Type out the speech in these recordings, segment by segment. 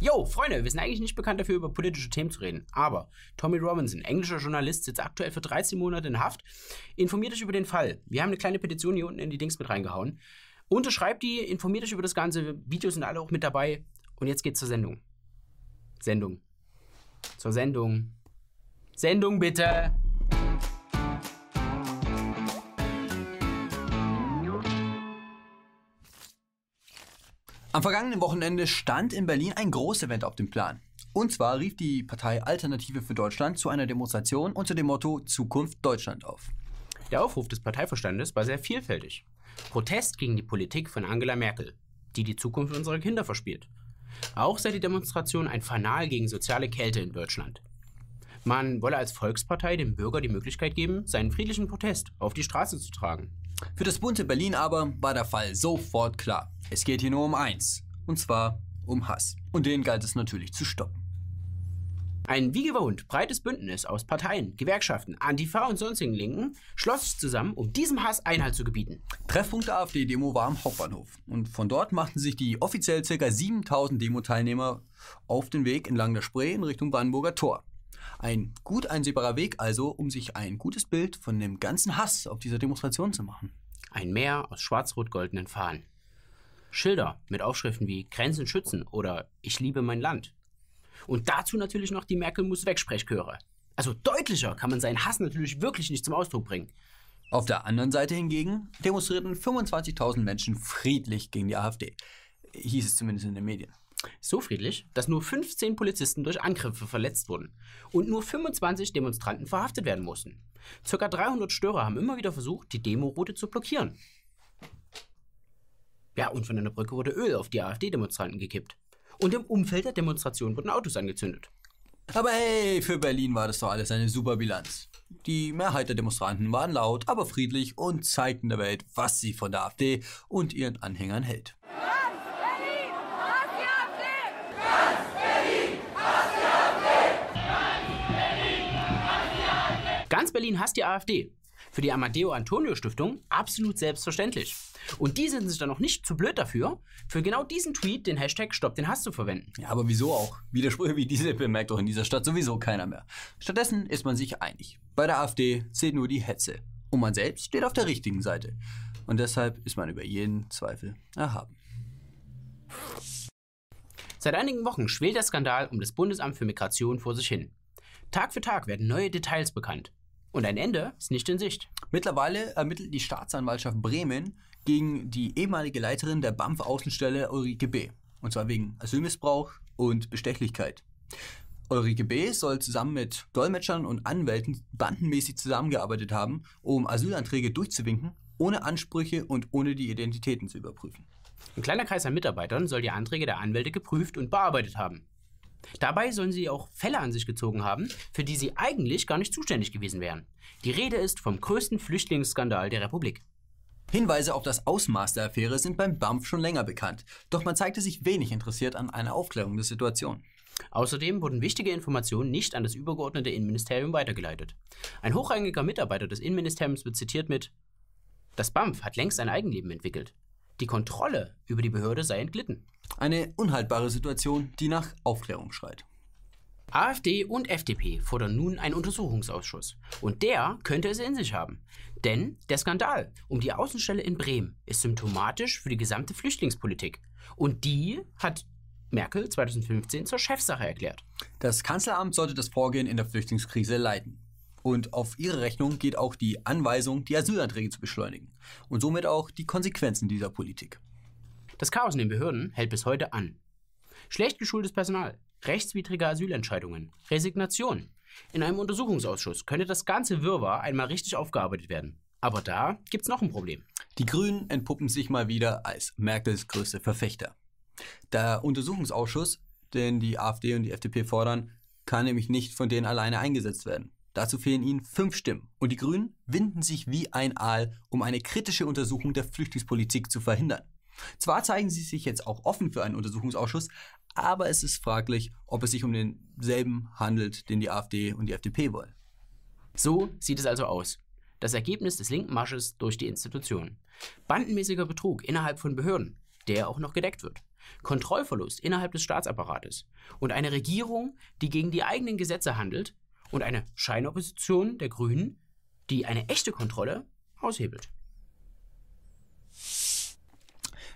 Yo, Freunde, wir sind eigentlich nicht bekannt dafür, über politische Themen zu reden. Aber Tommy Robinson, englischer Journalist, sitzt aktuell für 13 Monate in Haft. Informiert euch über den Fall. Wir haben eine kleine Petition hier unten in die Dings mit reingehauen. Unterschreibt die, informiert euch über das Ganze. Videos sind alle auch mit dabei. Und jetzt geht's zur Sendung. Sendung. Zur Sendung. Sendung bitte. Am vergangenen Wochenende stand in Berlin ein Großevent auf dem Plan. Und zwar rief die Partei Alternative für Deutschland zu einer Demonstration unter dem Motto Zukunft Deutschland auf. Der Aufruf des Parteiverstandes war sehr vielfältig. Protest gegen die Politik von Angela Merkel, die die Zukunft unserer Kinder verspielt. Auch sei die Demonstration ein Fanal gegen soziale Kälte in Deutschland. Man wolle als Volkspartei dem Bürger die Möglichkeit geben, seinen friedlichen Protest auf die Straße zu tragen. Für das bunte Berlin aber war der Fall sofort klar. Es geht hier nur um eins. Und zwar um Hass. Und den galt es natürlich zu stoppen. Ein wie gewohnt breites Bündnis aus Parteien, Gewerkschaften, Antifa und sonstigen Linken schloss sich zusammen, um diesem Hass Einhalt zu gebieten. Treffpunkt der AfD-Demo war am Hauptbahnhof. Und von dort machten sich die offiziell ca. 7000 Demo-Teilnehmer auf den Weg entlang der Spree in Richtung Brandenburger Tor. Ein gut einsehbarer Weg also, um sich ein gutes Bild von dem ganzen Hass auf dieser Demonstration zu machen. Ein Meer aus schwarz-rot-goldenen Fahnen. Schilder mit Aufschriften wie Grenzen schützen oder Ich liebe mein Land. Und dazu natürlich noch die Merkel muss weg Sprechchöre. Also deutlicher kann man seinen Hass natürlich wirklich nicht zum Ausdruck bringen. Auf der anderen Seite hingegen demonstrierten 25.000 Menschen friedlich gegen die AfD. Hieß es zumindest in den Medien. So friedlich, dass nur 15 Polizisten durch Angriffe verletzt wurden und nur 25 Demonstranten verhaftet werden mussten. Circa 300 Störer haben immer wieder versucht, die Demoroute zu blockieren. Ja, und von einer Brücke wurde Öl auf die AfD-Demonstranten gekippt. Und im Umfeld der Demonstration wurden Autos angezündet. Aber hey, für Berlin war das doch alles eine super Bilanz. Die Mehrheit der Demonstranten waren laut, aber friedlich und zeigten der Welt, was sie von der AfD und ihren Anhängern hält. Ganz Berlin hasst die AfD. Für die Amadeo Antonio Stiftung absolut selbstverständlich. Und die sind sich dann noch nicht zu blöd dafür, für genau diesen Tweet den Hashtag Stopp den Hass zu verwenden. Ja, aber wieso auch? Widersprüche wie diese bemerkt doch in dieser Stadt sowieso keiner mehr. Stattdessen ist man sich einig. Bei der AfD zählt nur die Hetze. Und man selbst steht auf der richtigen Seite. Und deshalb ist man über jeden Zweifel erhaben. Seit einigen Wochen schwelt der Skandal um das Bundesamt für Migration vor sich hin. Tag für Tag werden neue Details bekannt. Und ein Ende ist nicht in Sicht. Mittlerweile ermittelt die Staatsanwaltschaft Bremen gegen die ehemalige Leiterin der BAMF-Außenstelle Ulrike B. Und zwar wegen Asylmissbrauch und Bestechlichkeit. Ulrike B. soll zusammen mit Dolmetschern und Anwälten bandenmäßig zusammengearbeitet haben, um Asylanträge durchzuwinken, ohne Ansprüche und ohne die Identitäten zu überprüfen. Ein kleiner Kreis an Mitarbeitern soll die Anträge der Anwälte geprüft und bearbeitet haben. Dabei sollen sie auch Fälle an sich gezogen haben, für die sie eigentlich gar nicht zuständig gewesen wären. Die Rede ist vom größten Flüchtlingsskandal der Republik. Hinweise auf das Ausmaß der Affäre sind beim BAMF schon länger bekannt, doch man zeigte sich wenig interessiert an einer Aufklärung der Situation. Außerdem wurden wichtige Informationen nicht an das übergeordnete Innenministerium weitergeleitet. Ein hochrangiger Mitarbeiter des Innenministeriums wird zitiert mit Das BAMF hat längst ein Eigenleben entwickelt. Die Kontrolle über die Behörde sei entglitten. Eine unhaltbare Situation, die nach Aufklärung schreit. AfD und FDP fordern nun einen Untersuchungsausschuss. Und der könnte es in sich haben. Denn der Skandal um die Außenstelle in Bremen ist symptomatisch für die gesamte Flüchtlingspolitik. Und die hat Merkel 2015 zur Chefsache erklärt. Das Kanzleramt sollte das Vorgehen in der Flüchtlingskrise leiten. Und auf ihre Rechnung geht auch die Anweisung, die Asylanträge zu beschleunigen. Und somit auch die Konsequenzen dieser Politik. Das Chaos in den Behörden hält bis heute an. Schlecht geschultes Personal, rechtswidrige Asylentscheidungen, Resignation. In einem Untersuchungsausschuss könnte das ganze Wirrwarr einmal richtig aufgearbeitet werden. Aber da gibt's noch ein Problem. Die Grünen entpuppen sich mal wieder als Merkels größte Verfechter. Der Untersuchungsausschuss, den die AfD und die FDP fordern, kann nämlich nicht von denen alleine eingesetzt werden. Dazu fehlen ihnen fünf Stimmen. Und die Grünen winden sich wie ein Aal, um eine kritische Untersuchung der Flüchtlingspolitik zu verhindern. Zwar zeigen sie sich jetzt auch offen für einen Untersuchungsausschuss, aber es ist fraglich, ob es sich um denselben handelt, den die AfD und die FDP wollen. So sieht es also aus. Das Ergebnis des linken Marsches durch die Institutionen. Bandenmäßiger Betrug innerhalb von Behörden, der auch noch gedeckt wird. Kontrollverlust innerhalb des Staatsapparates und eine Regierung, die gegen die eigenen Gesetze handelt und eine Scheinopposition der Grünen, die eine echte Kontrolle aushebelt.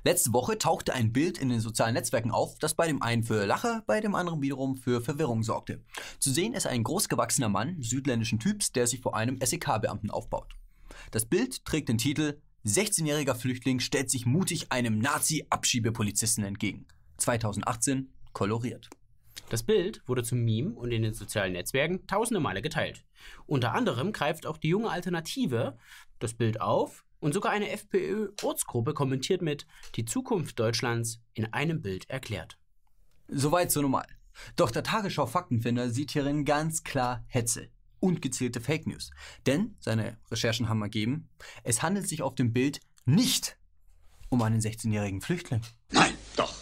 Letzte Woche tauchte ein Bild in den sozialen Netzwerken auf, das bei dem einen für Lache, bei dem anderen wiederum für Verwirrung sorgte. Zu sehen ist ein großgewachsener Mann südländischen Typs, der sich vor einem SEK-Beamten aufbaut. Das Bild trägt den Titel 16-jähriger Flüchtling stellt sich mutig einem Nazi-Abschiebepolizisten entgegen. 2018 koloriert. Das Bild wurde zum Meme und in den sozialen Netzwerken tausende Male geteilt. Unter anderem greift auch die junge Alternative das Bild auf und sogar eine FPÖ-Ortsgruppe kommentiert mit Die Zukunft Deutschlands in einem Bild erklärt. Soweit so normal. Doch der Tagesschau Faktenfinder sieht hierin ganz klar Hetze und gezielte Fake News. Denn seine Recherchen haben ergeben, es handelt sich auf dem Bild nicht um einen 16-jährigen Flüchtling. Nein, doch.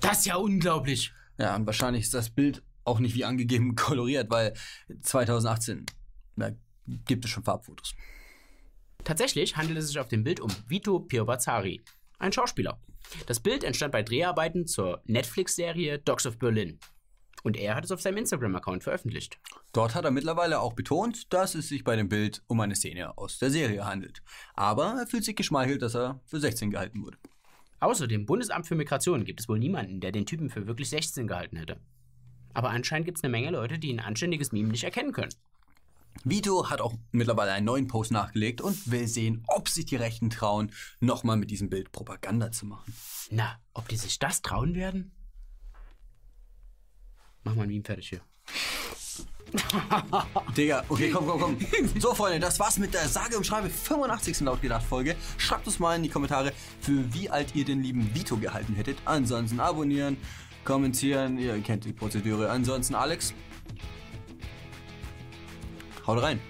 Das ist ja unglaublich. Ja, und wahrscheinlich ist das Bild auch nicht wie angegeben koloriert, weil 2018 da gibt es schon Farbfotos. Tatsächlich handelt es sich auf dem Bild um Vito Pirbazzari, ein Schauspieler. Das Bild entstand bei Dreharbeiten zur Netflix-Serie Dogs of Berlin. Und er hat es auf seinem Instagram-Account veröffentlicht. Dort hat er mittlerweile auch betont, dass es sich bei dem Bild um eine Szene aus der Serie handelt. Aber er fühlt sich geschmeichelt, dass er für 16 gehalten wurde. Außer dem Bundesamt für Migration gibt es wohl niemanden, der den Typen für wirklich 16 gehalten hätte. Aber anscheinend gibt es eine Menge Leute, die ein anständiges Meme nicht erkennen können. Vito hat auch mittlerweile einen neuen Post nachgelegt und will sehen, ob sich die Rechten trauen, nochmal mit diesem Bild Propaganda zu machen. Na, ob die sich das trauen werden? Mach mal ein Meme fertig hier. Digga, okay, komm, komm, komm. So, Freunde, das war's mit der sage und schreibe 85. Lautgedacht-Folge. Schreibt uns mal in die Kommentare, für wie alt ihr den lieben Vito gehalten hättet. Ansonsten abonnieren, kommentieren, ihr kennt die Prozedur. Ansonsten, Alex, haut rein.